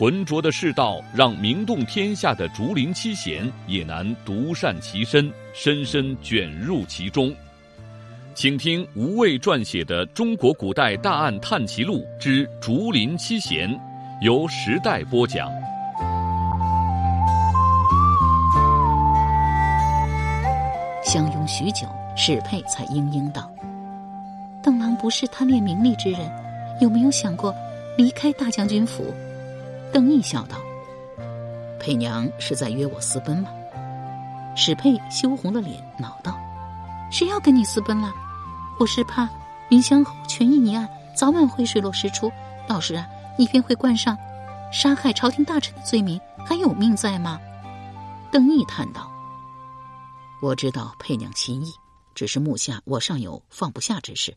浑浊的世道，让名动天下的竹林七贤也难独善其身，深深卷入其中。请听吴畏撰写的《中国古代大案探奇录之竹林七贤》，由时代播讲。相拥许久，史佩才嘤嘤道：“邓郎不是贪恋名利之人，有没有想过离开大将军府？”邓毅笑道：“佩娘是在约我私奔吗？”史佩羞红了脸，恼道：“谁要跟你私奔了？我是怕云香侯权益一案早晚会水落石出，到时啊，你便会冠上杀害朝廷大臣的罪名，还有命在吗？”邓毅叹道：“我知道佩娘心意，只是目下我尚有放不下之事，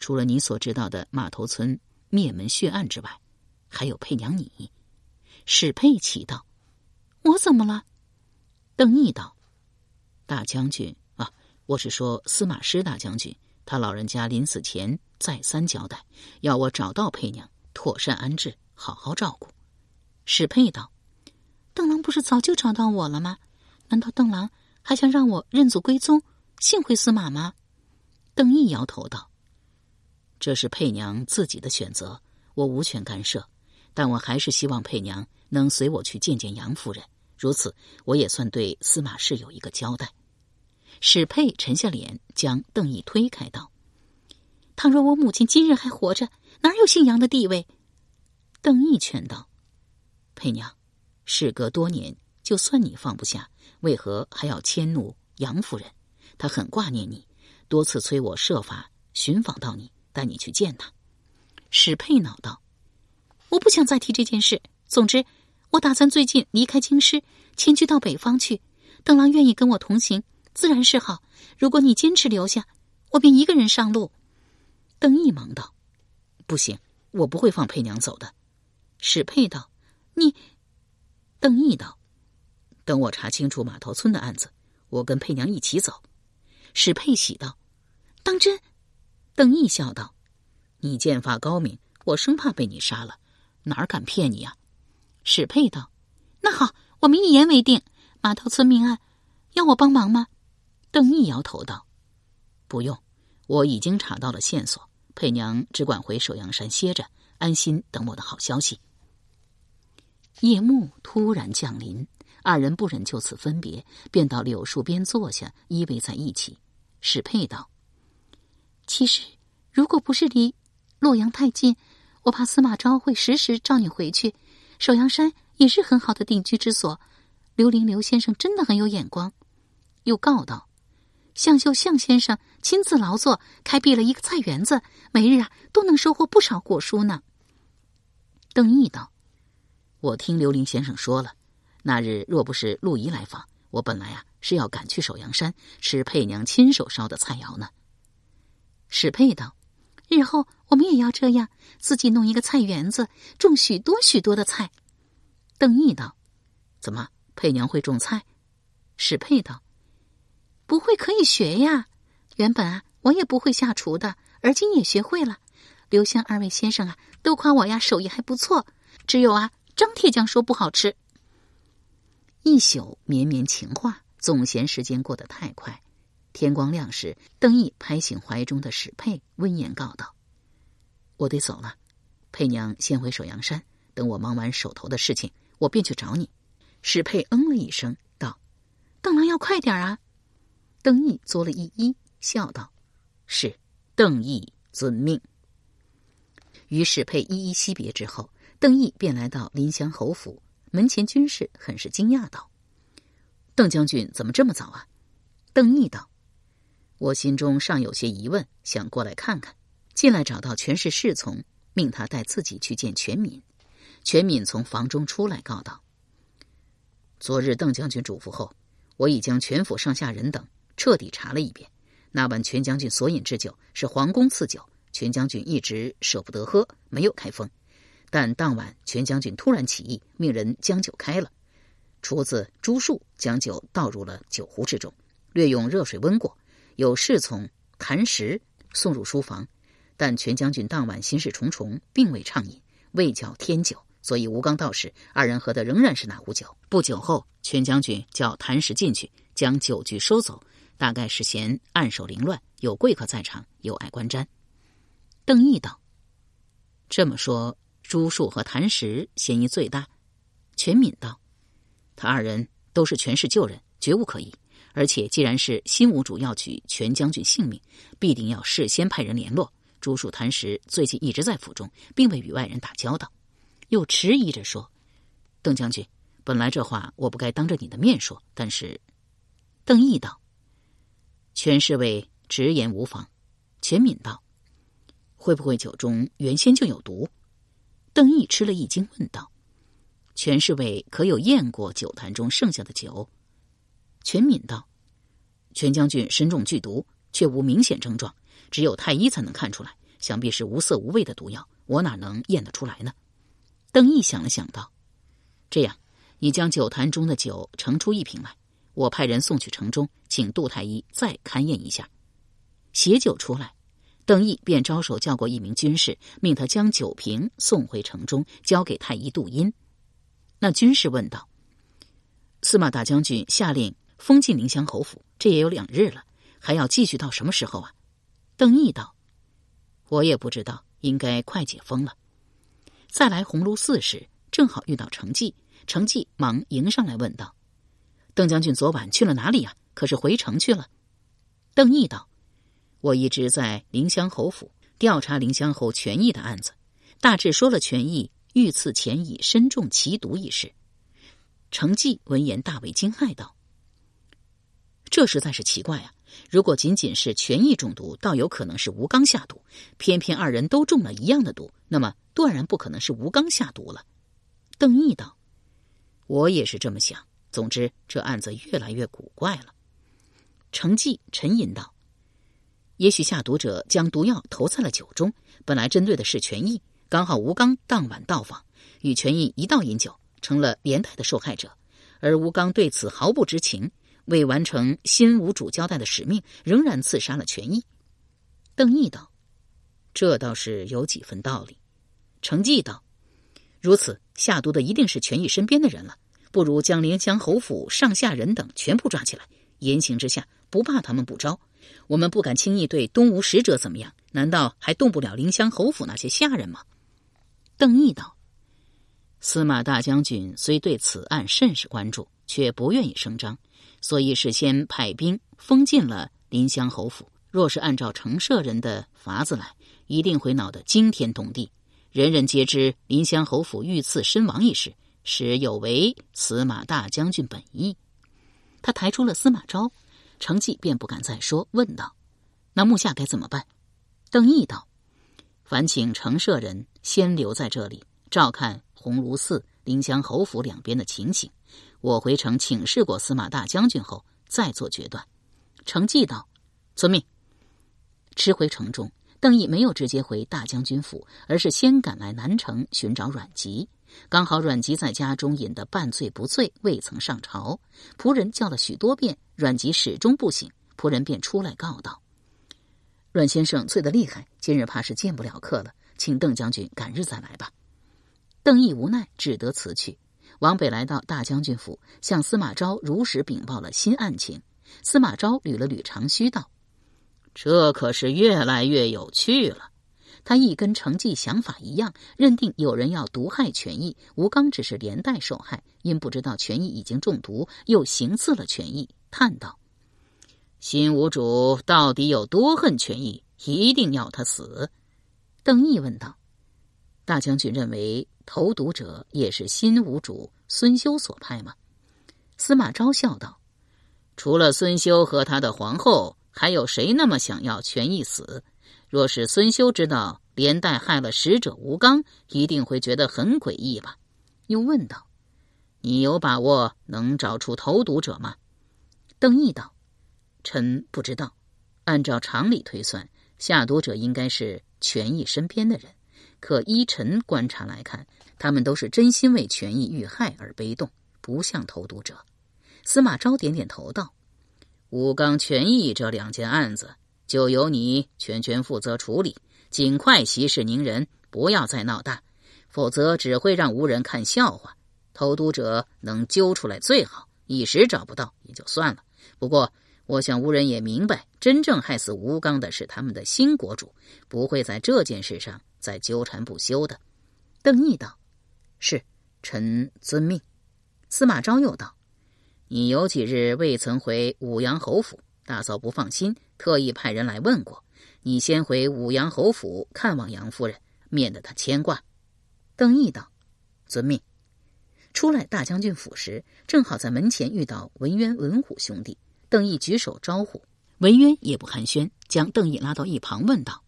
除了你所知道的马头村灭门血案之外，还有佩娘你。”史佩奇道：“我怎么了？”邓毅道：“大将军啊，我是说司马师大将军，他老人家临死前再三交代，要我找到佩娘，妥善安置，好好照顾。”史佩道：“邓郎不是早就找到我了吗？难道邓郎还想让我认祖归宗，幸回司马吗？”邓毅摇头道：“这是佩娘自己的选择，我无权干涉，但我还是希望佩娘。”能随我去见见杨夫人，如此我也算对司马氏有一个交代。史佩沉下脸，将邓毅推开道：“倘若我母亲今日还活着，哪有姓杨的地位？”邓毅劝道：“佩娘，事隔多年，就算你放不下，为何还要迁怒杨夫人？她很挂念你，多次催我设法寻访到你，带你去见她。”史佩恼道：“我不想再提这件事。总之。”我打算最近离开京师，迁居到北方去。邓郎愿意跟我同行，自然是好。如果你坚持留下，我便一个人上路。邓毅忙道：“不行，我不会放佩娘走的。”史佩道：“你。”邓毅道：“等我查清楚马头村的案子，我跟佩娘一起走。”史佩喜道：“当真？”邓毅笑道：“你剑法高明，我生怕被你杀了，哪敢骗你呀？”史佩道：“那好，我们一言为定。码头村命案，要我帮忙吗？”邓毅摇头道：“不用，我已经查到了线索。佩娘只管回首阳山歇着，安心等我的好消息。”夜幕突然降临，二人不忍就此分别，便到柳树边坐下，依偎在一起。史佩道：“其实，如果不是离洛阳太近，我怕司马昭会时时召你回去。”首阳山也是很好的定居之所，刘伶刘先生真的很有眼光。又告道：“向秀向先生亲自劳作，开辟了一个菜园子，每日啊都能收获不少果蔬呢。”邓毅道：“我听刘伶先生说了，那日若不是陆仪来访，我本来啊是要赶去首阳山吃佩娘亲手烧的菜肴呢。”史佩道。日后我们也要这样，自己弄一个菜园子，种许多许多的菜。邓毅道：“怎么，佩娘会种菜？”史佩道：“不会可以学呀。原本啊，我也不会下厨的，而今也学会了。刘湘二位先生啊，都夸我呀手艺还不错。只有啊，张铁匠说不好吃。”一宿绵绵情话，总嫌时间过得太快。天光亮时，邓毅拍醒怀中的史佩，温言告道：“我得走了，佩娘先回首阳山，等我忙完手头的事情，我便去找你。”史佩嗯了一声，道：“邓郎要快点啊！”邓毅作了一揖，笑道：“是，邓毅遵命。”与史佩一一惜别之后，邓毅便来到临湘侯府门前，军士很是惊讶道：“邓将军怎么这么早啊？”邓毅道。我心中尚有些疑问，想过来看看。进来找到全是侍从，命他带自己去见全敏。全敏从房中出来，告道：“昨日邓将军嘱咐后，我已将全府上下人等彻底查了一遍。那晚全将军所饮之酒是皇宫赐酒，全将军一直舍不得喝，没有开封。但当晚全将军突然起意，命人将酒开了。厨子朱树将酒倒入了酒壶之中，略用热水温过，有侍从谭石送入书房。但全将军当晚心事重重，并未畅饮，未叫添酒，所以吴刚到时，二人喝的仍然是那壶酒。不久后，全将军叫谭石进去，将酒具收走，大概是嫌暗手凌乱，有贵客在场，有碍观瞻。邓毅道：“这么说，朱树和谭石嫌疑最大。”全敏道：“他二人都是权势旧人，绝无可疑。而且既然是新武主要举全将军性命，必定要事先派人联络。”朱树谈时最近一直在府中，并未与外人打交道，又迟疑着说：“邓将军，本来这话我不该当着你的面说，但是……”邓毅道：“全侍卫直言无妨。”全敏道：“会不会酒中原先就有毒？”邓毅吃了一惊，问道：“全侍卫可有验过酒坛中剩下的酒？”全敏道：“全将军身中剧毒，却无明显症状。”只有太医才能看出来，想必是无色无味的毒药，我哪能验得出来呢？邓毅想了想道：“这样，你将酒坛中的酒盛出一瓶来，我派人送去城中，请杜太医再勘验一下。”携酒出来，邓毅便招手叫过一名军士，命他将酒瓶送回城中，交给太医杜阴。那军士问道：“司马大将军下令封禁临湘侯府，这也有两日了，还要继续到什么时候啊？”邓毅道：“我也不知道，应该快解封了。”再来鸿胪寺时，正好遇到程绩，程绩忙迎上来问道：“邓将军昨晚去了哪里呀？可是回城去了？”邓毅道：“我一直在临湘侯府调查临湘侯权益的案子，大致说了权益遇刺前已身中奇毒一事。”程绩闻言大为惊骇道：“这实在是奇怪啊！”如果仅仅是权益中毒，倒有可能是吴刚下毒；偏偏二人都中了一样的毒，那么断然不可能是吴刚下毒了。邓毅道：“我也是这么想。总之，这案子越来越古怪了。”程绩沉吟道：“也许下毒者将毒药投在了酒中，本来针对的是权益，刚好吴刚当晚到访，与权益一道饮酒，成了连带的受害者，而吴刚对此毫不知情。”为完成新吴主交代的使命，仍然刺杀了权益。邓毅道：“这倒是有几分道理。”程绩道：“如此下毒的一定是权益身边的人了，不如将临江侯府上下人等全部抓起来。严刑之下，不怕他们不招。我们不敢轻易对东吴使者怎么样，难道还动不了临江侯府那些下人吗？”邓毅道：“司马大将军虽对此案甚是关注，却不愿意声张。”所以事先派兵封禁了临湘侯府。若是按照城舍人的法子来，一定会闹得惊天动地。人人皆知临湘侯府遇刺身亡一事，实有违司马大将军本意。他抬出了司马昭，程绩便不敢再说，问道：“那目下该怎么办？”邓毅道：“烦请城舍人先留在这里，照看鸿胪寺、临湘侯府两边的情形。”我回城请示过司马大将军后，再做决断。程绩道：“遵命。”吃回城中，邓毅没有直接回大将军府，而是先赶来南城寻找阮籍。刚好阮籍在家中饮得半醉不醉，未曾上朝。仆人叫了许多遍，阮籍始终不醒。仆人便出来告道：“阮先生醉得厉害，今日怕是见不了客了，请邓将军改日再来吧。”邓毅无奈，只得辞去。王北来到大将军府，向司马昭如实禀报了新案情。司马昭捋了捋长须，道：“这可是越来越有趣了。”他亦跟程绩想法一样，认定有人要毒害权益，吴刚只是连带受害，因不知道权益已经中毒，又行刺了权益，叹道：“新吴主到底有多恨权益？一定要他死？”邓毅问道：“大将军认为？”投毒者也是新吴主孙修所派吗？司马昭笑道：“除了孙修和他的皇后，还有谁那么想要权益死？若是孙修知道连带害了使者吴刚，一定会觉得很诡异吧？”又问道：“你有把握能找出投毒者吗？”邓毅道：“臣不知道。按照常理推算，下毒者应该是权益身边的人。可依臣观察来看，他们都是真心为权益遇害而悲动，不像投毒者。”司马昭点点头道：“吴刚、权益这两件案子，就由你全权负责处理，尽快息事宁人，不要再闹大，否则只会让吴人看笑话。投毒者能揪出来最好。”一时找不到也就算了。不过，我想吴人也明白，真正害死吴刚的是他们的新国主，不会在这件事上再纠缠不休的。邓毅道：“是，臣遵命。”司马昭又道：“你有几日未曾回武阳侯府？大嫂不放心，特意派人来问过。你先回武阳侯府看望杨夫人，免得她牵挂。”邓毅道：“遵命。”出来大将军府时，正好在门前遇到文渊、文虎兄弟。邓毅举手招呼，文渊也不寒暄，将邓毅拉到一旁，问道：“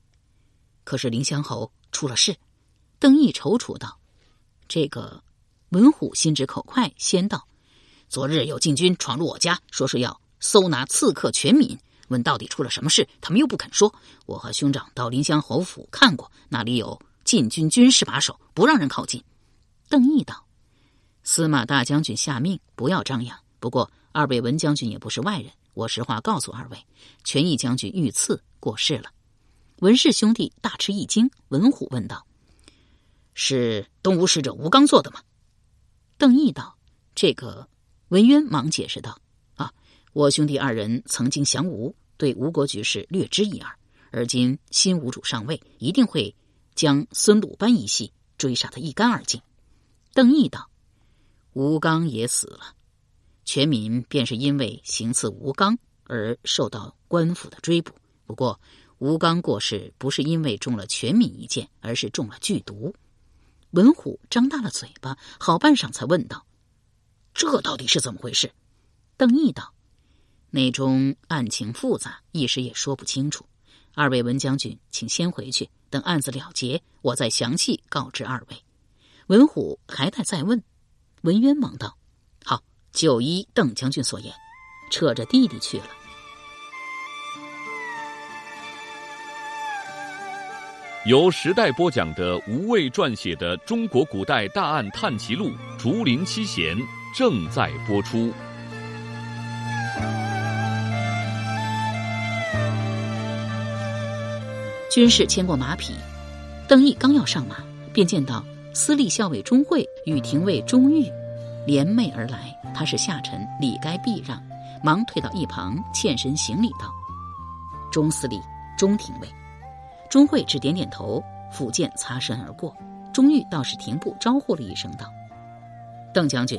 可是凌香侯出了事？”邓毅踌躇道：“这个。”文虎心直口快，先道：“昨日有禁军闯入我家，说是要搜拿刺客全敏。问到底出了什么事，他们又不肯说。我和兄长到临香侯府看过，那里有禁军军士把守，不让人靠近。”邓毅道。司马大将军下命，不要张扬。不过二位文将军也不是外人，我实话告诉二位，权义将军遇刺过世了。文氏兄弟大吃一惊，文虎问道：“是东吴使者吴刚做的吗？”邓毅道：“这个。”文渊忙解释道：“啊，我兄弟二人曾经降吴，对吴国局势略知一二。而今新吴主上位，一定会将孙鲁班一系追杀得一干二净。”邓毅道。吴刚也死了，全民便是因为行刺吴刚而受到官府的追捕。不过，吴刚过世不是因为中了全民一箭，而是中了剧毒。文虎张大了嘴巴，好半晌才问道：“这到底是怎么回事？”邓毅道：“内中案情复杂，一时也说不清楚。二位文将军，请先回去，等案子了结，我再详细告知二位。”文虎还待再问。文渊忙道：“好，就依邓将军所言，扯着弟弟去了。”由时代播讲的吴畏撰写的《中国古代大案探奇录·竹林七贤》正在播出。军士牵过马匹，邓毅刚要上马，便见到。司隶校尉钟会与廷尉钟玉联袂而来，他是下臣，理该避让，忙退到一旁，欠身行礼道：“钟司礼，钟廷尉。”钟会只点点头，抚剑擦身而过。钟玉倒是停步，招呼了一声道：“邓将军。”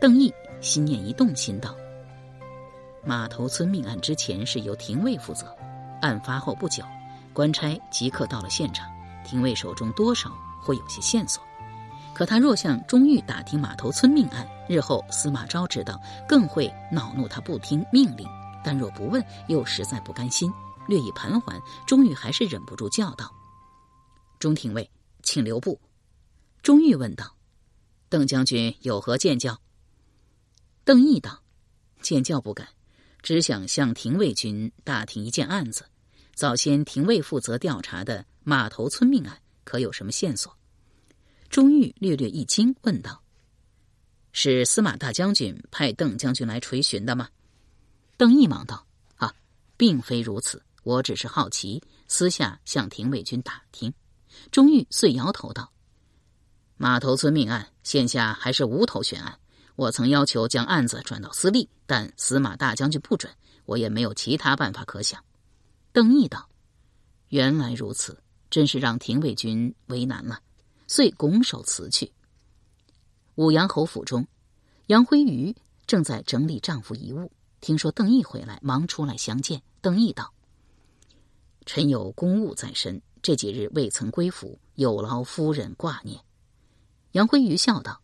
邓毅心念一动，心道：“马头村命案之前是由廷尉负责，案发后不久，官差即刻到了现场，廷尉手中多少？”会有些线索，可他若向钟玉打听马头村命案，日后司马昭知道，更会恼怒他不听命令；但若不问，又实在不甘心。略一盘桓，钟玉还是忍不住叫道：“钟廷尉，请留步。”钟玉问道：“邓将军有何见教？”邓毅道：“见教不敢，只想向廷尉君打听一件案子。早先廷尉负责调查的马头村命案。”可有什么线索？钟玉略略一惊，问道：“是司马大将军派邓将军来垂询的吗？”邓毅忙道：“啊，并非如此，我只是好奇，私下向廷尉军打听。”钟玉遂摇头道：“马头村命案，现下还是无头悬案。我曾要求将案子转到司隶，但司马大将军不准，我也没有其他办法可想。”邓毅道：“原来如此。”真是让廷尉军为难了，遂拱手辞去。武阳侯府中，杨辉瑜正在整理丈夫遗物，听说邓毅回来，忙出来相见。邓毅道：“臣有公务在身，这几日未曾归府，有劳夫人挂念。”杨辉瑜笑道：“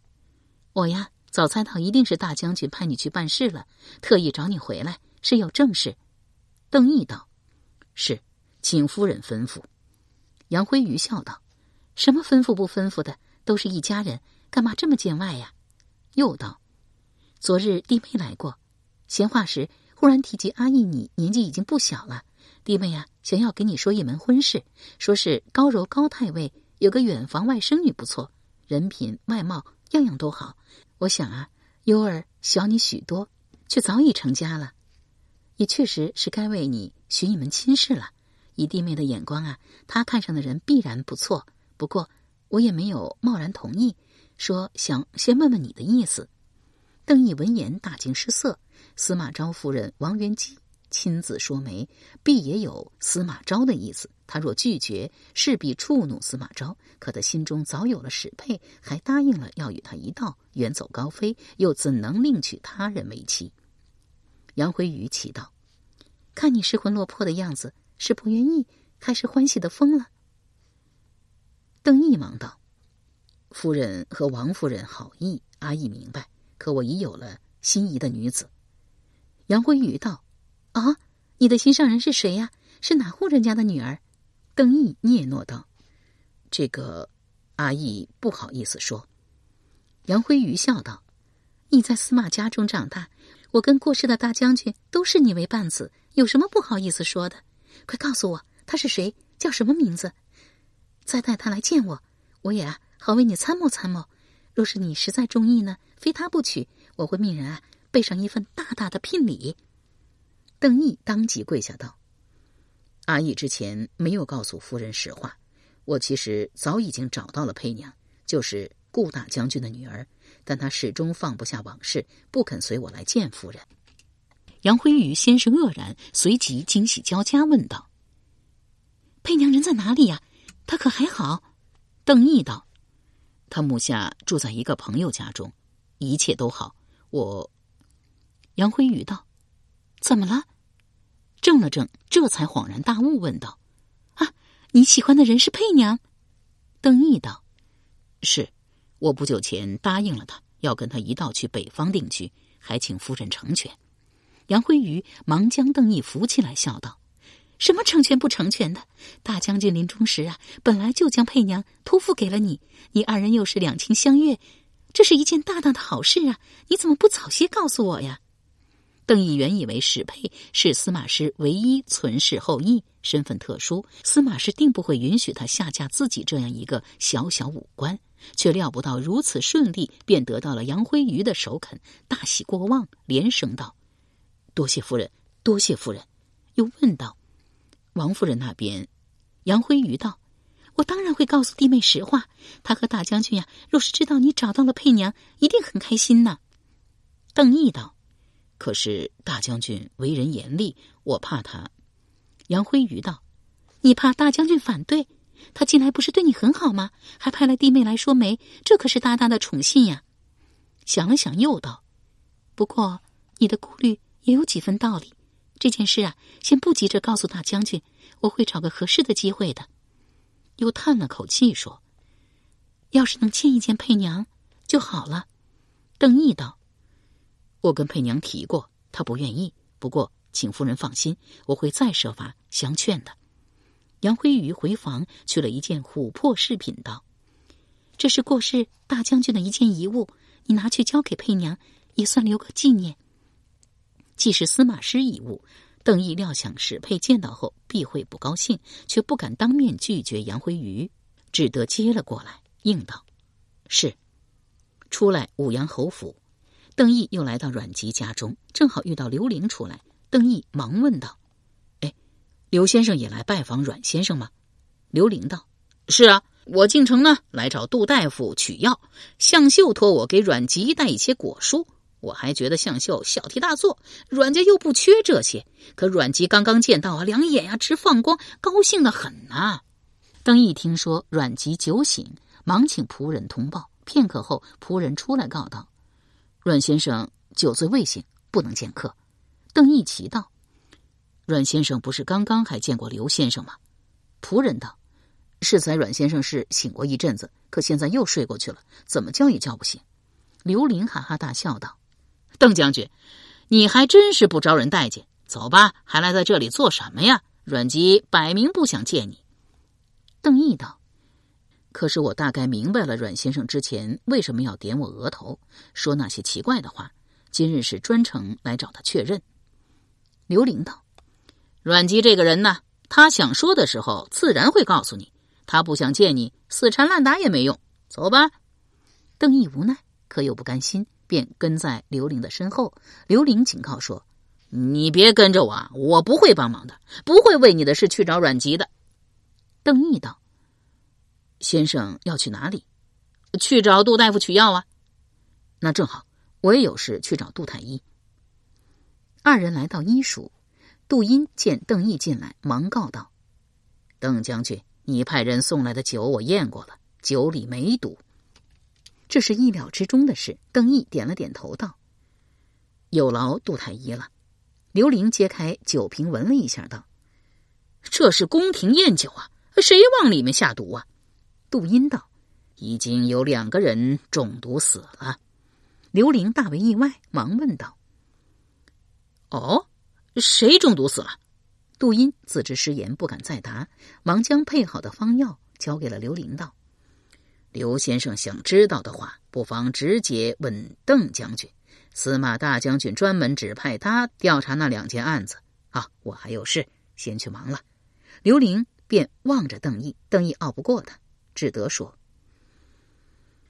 我呀，早猜到一定是大将军派你去办事了，特意找你回来，是有正事。”邓毅道：“是，请夫人吩咐。”杨辉瑜笑道：“什么吩咐不吩咐的，都是一家人，干嘛这么见外呀？”又道：“昨日弟妹来过，闲话时忽然提及阿义，你年纪已经不小了，弟妹呀，想要给你说一门婚事，说是高柔高太尉有个远房外甥女不错，人品外貌样样都好。我想啊，优儿小你许多，却早已成家了，也确实是该为你寻一门亲事了。以弟妹的眼光啊，她看上的人必然不错。不过我也没有贸然同意，说想先问问你的意思。邓毅闻言大惊失色。司马昭夫人王元姬亲自说媒，必也有司马昭的意思。他若拒绝，势必触怒司马昭。可他心中早有了史佩，还答应了要与他一道远走高飞，又怎能另娶他人为妻？杨辉宇祈道：“看你失魂落魄的样子，是不愿意，还是欢喜的疯了？”邓毅忙道：“夫人和王夫人好意，阿义明白。可我已有了心仪的女子。”杨辉宇道：“啊，你的心上人是谁呀？是哪户人家的女儿？”邓毅嗫嚅道：“这个，阿义不好意思说。”杨辉宇笑道：“你在司马家中长大，我跟过世的大将军都视你为半子，有什么不好意思说的？快告诉我他是谁，叫什么名字？再带他来见我，我也啊好为你参谋参谋。若是你实在中意呢，非他不娶，我会命人啊。”备上一份大大的聘礼，邓毅当即跪下道：“阿义之前没有告诉夫人实话，我其实早已经找到了佩娘，就是顾大将军的女儿，但她始终放不下往事，不肯随我来见夫人。”杨辉宇先是愕然，随即惊喜交加，问道：“佩娘人在哪里呀？他可还好？”邓毅道：“他母下住在一个朋友家中，一切都好。我。”杨辉宇道：“怎么了？”怔了怔，这才恍然大悟，问道：“啊，你喜欢的人是佩娘？”邓毅道：“是，我不久前答应了他，要跟他一道去北方定居，还请夫人成全。”杨辉宇忙将邓毅扶起来，笑道：“什么成全不成全的？大将军临终时啊，本来就将佩娘托付给了你，你二人又是两情相悦，这是一件大大的好事啊！你怎么不早些告诉我呀？”邓毅原以为史佩是司马师唯一存世后裔，身份特殊，司马师定不会允许他下嫁自己这样一个小小武官，却料不到如此顺利，便得到了杨辉瑜的首肯，大喜过望，连声道：“多谢夫人，多谢夫人。”又问道：“王夫人那边？”杨辉瑜道：“我当然会告诉弟妹实话。他和大将军呀，若是知道你找到了佩娘，一定很开心呢。”邓毅道。可是大将军为人严厉，我怕他。杨辉瑜道：“你怕大将军反对？他近来不是对你很好吗？还派来弟妹来说媒，这可是大大的宠信呀。”想了想，又道：“不过你的顾虑也有几分道理。这件事啊，先不急着告诉大将军，我会找个合适的机会的。”又叹了口气说：“要是能见一见佩娘就好了。”邓毅道。我跟佩娘提过，她不愿意。不过，请夫人放心，我会再设法相劝的。杨辉宇回房取了一件琥珀饰品，道：“这是过世大将军的一件遗物，你拿去交给佩娘，也算留个纪念。既是司马师遗物，邓毅料想史佩见到后必会不高兴，却不敢当面拒绝杨辉宇，只得接了过来，应道：“是。”出来武阳侯府。邓毅又来到阮籍家中，正好遇到刘玲出来。邓毅忙问道：“哎，刘先生也来拜访阮先生吗？”刘玲道：“是啊，我进城呢，来找杜大夫取药。向秀托我给阮籍带一些果蔬，我还觉得向秀小题大做，阮家又不缺这些。可阮籍刚刚见到啊，两眼呀直放光，高兴的很呐。”邓毅听说阮籍酒醒，忙请仆人通报。片刻后，仆人出来告道。阮先生酒醉未醒，不能见客。邓义奇道：“阮先生不是刚刚还见过刘先生吗？”仆人道：“适才阮先生是醒过一阵子，可现在又睡过去了，怎么叫也叫不醒。”刘林哈哈大笑道：“邓将军，你还真是不招人待见。走吧，还来在这里做什么呀？阮籍摆明不想见你。”邓毅道。可是我大概明白了，阮先生之前为什么要点我额头，说那些奇怪的话。今日是专程来找他确认。刘玲道：“阮籍这个人呢，他想说的时候，自然会告诉你；他不想见你，死缠烂打也没用。走吧。”邓毅无奈，可又不甘心，便跟在刘玲的身后。刘玲警告说：“你别跟着我，我不会帮忙的，不会为你的事去找阮籍的。”邓毅道：“先生要去哪里？去找杜大夫取药啊？那正好，我也有事去找杜太医。”二人来到医署，杜英见邓毅进来，忙告道：“邓将军，你派人送来的酒我验过了，酒里没毒。”这是意料之中的事。邓毅点了点头，道：“有劳杜太医了。”刘玲揭开酒瓶，闻了一下，道：“这是宫廷宴酒啊，谁往里面下毒啊？”杜音道：“已经有两个人中毒死了。”刘玲大为意外，忙问道。哦，谁中毒死了？杜音自知失言，不敢再答，忙将配好的方药交给了刘玲，道：“刘先生想知道的话，不妨直接问邓将军。司马大将军专门指派他调查那两件案子。啊，我还有事，先去忙了。”刘玲便望着邓毅，邓毅拗不过他，只得说：“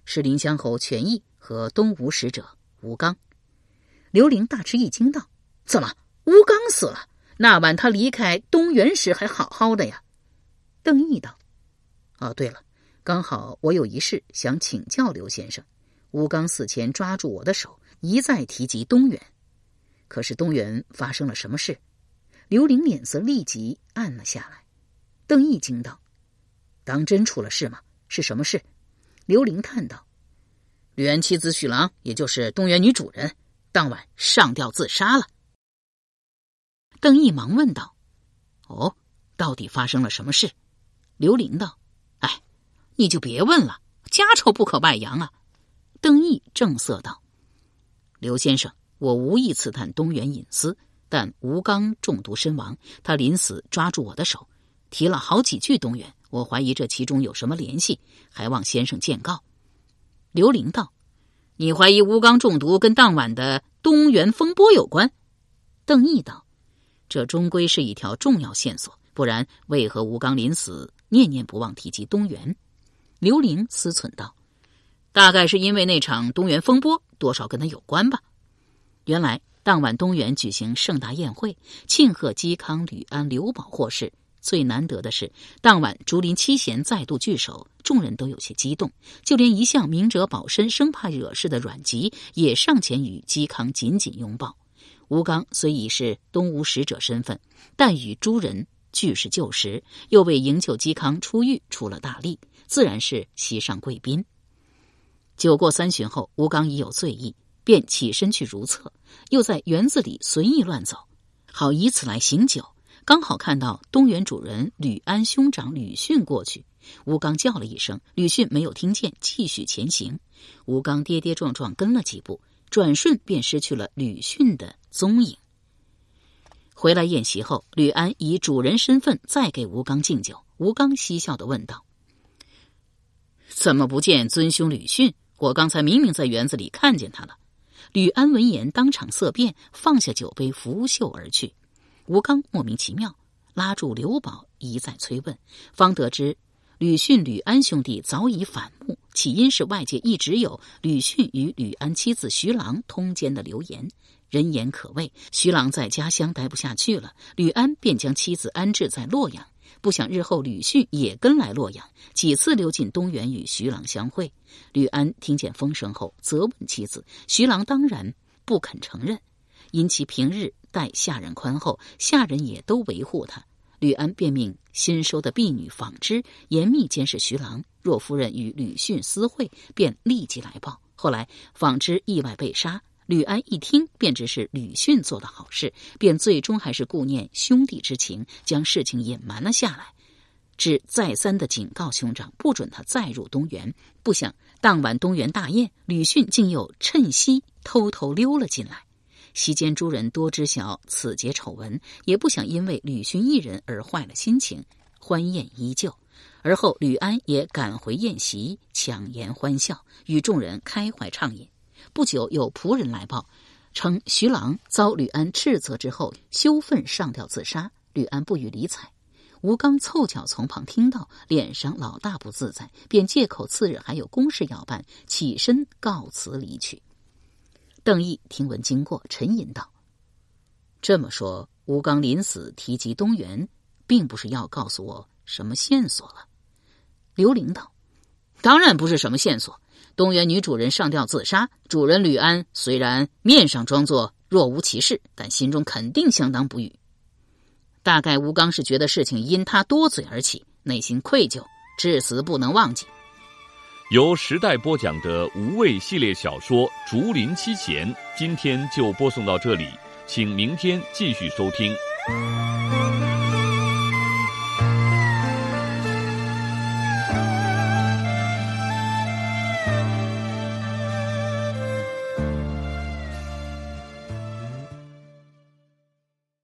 是临湘侯权益和东吴使者吴刚。”刘玲大吃一惊，道。怎么，吴刚死了？那晚他离开东原时还好好的呀。邓毅道：“哦，对了，刚好我有一事想请教刘先生。吴刚死前抓住我的手，一再提及东原，可是东原发生了什么事？”刘玲脸色立即暗了下来。邓毅惊道：“当真出了事吗？是什么事？”刘玲叹道：“吕安妻子许郎，也就是东原女主人，当晚上吊自杀了。”邓毅忙问道：“哦，到底发生了什么事？”刘玲道：“，你就别问了，家丑不可外扬啊。”邓毅正色道：“刘先生，我无意刺探东原隐私，但吴刚中毒身亡，他临死抓住我的手，提了好几句东原，我怀疑这其中有什么联系，还望先生见告。”刘玲道：“你怀疑吴刚中毒跟当晚的东原风波有关？”邓毅道。这终归是一条重要线索，不然为何吴刚临死念念不忘提及东原？刘玲思忖道：“大概是因为那场东原风波，多少跟他有关吧。”原来当晚东原举行盛大宴会，庆贺嵇康、吕安、刘宝获释。最难得的是，当晚竹林七贤再度聚首，众人都有些激动，就连一向明哲保身、生怕惹事的阮籍也上前与嵇康紧紧拥抱。吴刚虽已是东吴使者身份，但与诸人俱是旧识，又为营救嵇康出狱出了大力，自然是席上贵宾。酒过三巡后，吴刚已有醉意，便起身去如厕，又在园子里随意乱走，好以此来醒酒。刚好看到东园主人吕安兄长吕逊过去，吴刚叫了一声，吕逊没有听见，继续前行。吴刚跌跌撞撞跟了几步。转瞬便失去了吕逊的踪影。回来宴席后，吕安以主人身份再给吴刚敬酒。吴刚嬉笑的问道：“怎么不见尊兄吕逊？我刚才明明在园子里看见他了。”吕安闻言当场色变，放下酒杯，拂袖而去。吴刚莫名其妙，拉住刘宝一再催问，方得知。吕逊、吕安兄弟早已反目，起因是外界一直有吕逊与吕安妻子徐郎通奸的流言，人言可畏。徐郎在家乡待不下去了，吕安便将妻子安置在洛阳，不想日后吕逊也跟来洛阳，几次溜进东园与徐郎相会。吕安听见风声后，责问妻子，徐郎当然不肯承认，因其平日待下人宽厚，下人也都维护他。吕安便命新收的婢女纺织严密监视徐郎。若夫人与吕逊私会，便立即来报。后来纺织意外被杀，吕安一听便知是吕逊做的好事，便最终还是顾念兄弟之情，将事情隐瞒了下来，只再三的警告兄长不准他再入东园。不想当晚东园大宴，吕逊竟又趁机偷偷溜了进来。席间诸人多知晓此节丑闻，也不想因为吕逊一人而坏了心情，欢宴依旧。而后吕安也赶回宴席，强颜欢笑，与众人开怀畅饮。不久有仆人来报，称徐郎遭吕安斥责之后羞愤上吊自杀，吕安不予理睬。吴刚凑巧从旁听到，脸上老大不自在，便借口次日还有公事要办，起身告辞离去。邓毅听闻经过，沉吟道：“这么说，吴刚临死提及东原，并不是要告诉我什么线索了。”刘玲道：“当然不是什么线索。东原女主人上吊自杀，主人吕安虽然面上装作若无其事，但心中肯定相当不愉。”大概吴刚是觉得事情因他多嘴而起，内心愧疚，至死不能忘记。由时代播讲的无畏系列小说《竹林七贤》，今天就播送到这里，请明天继续收听。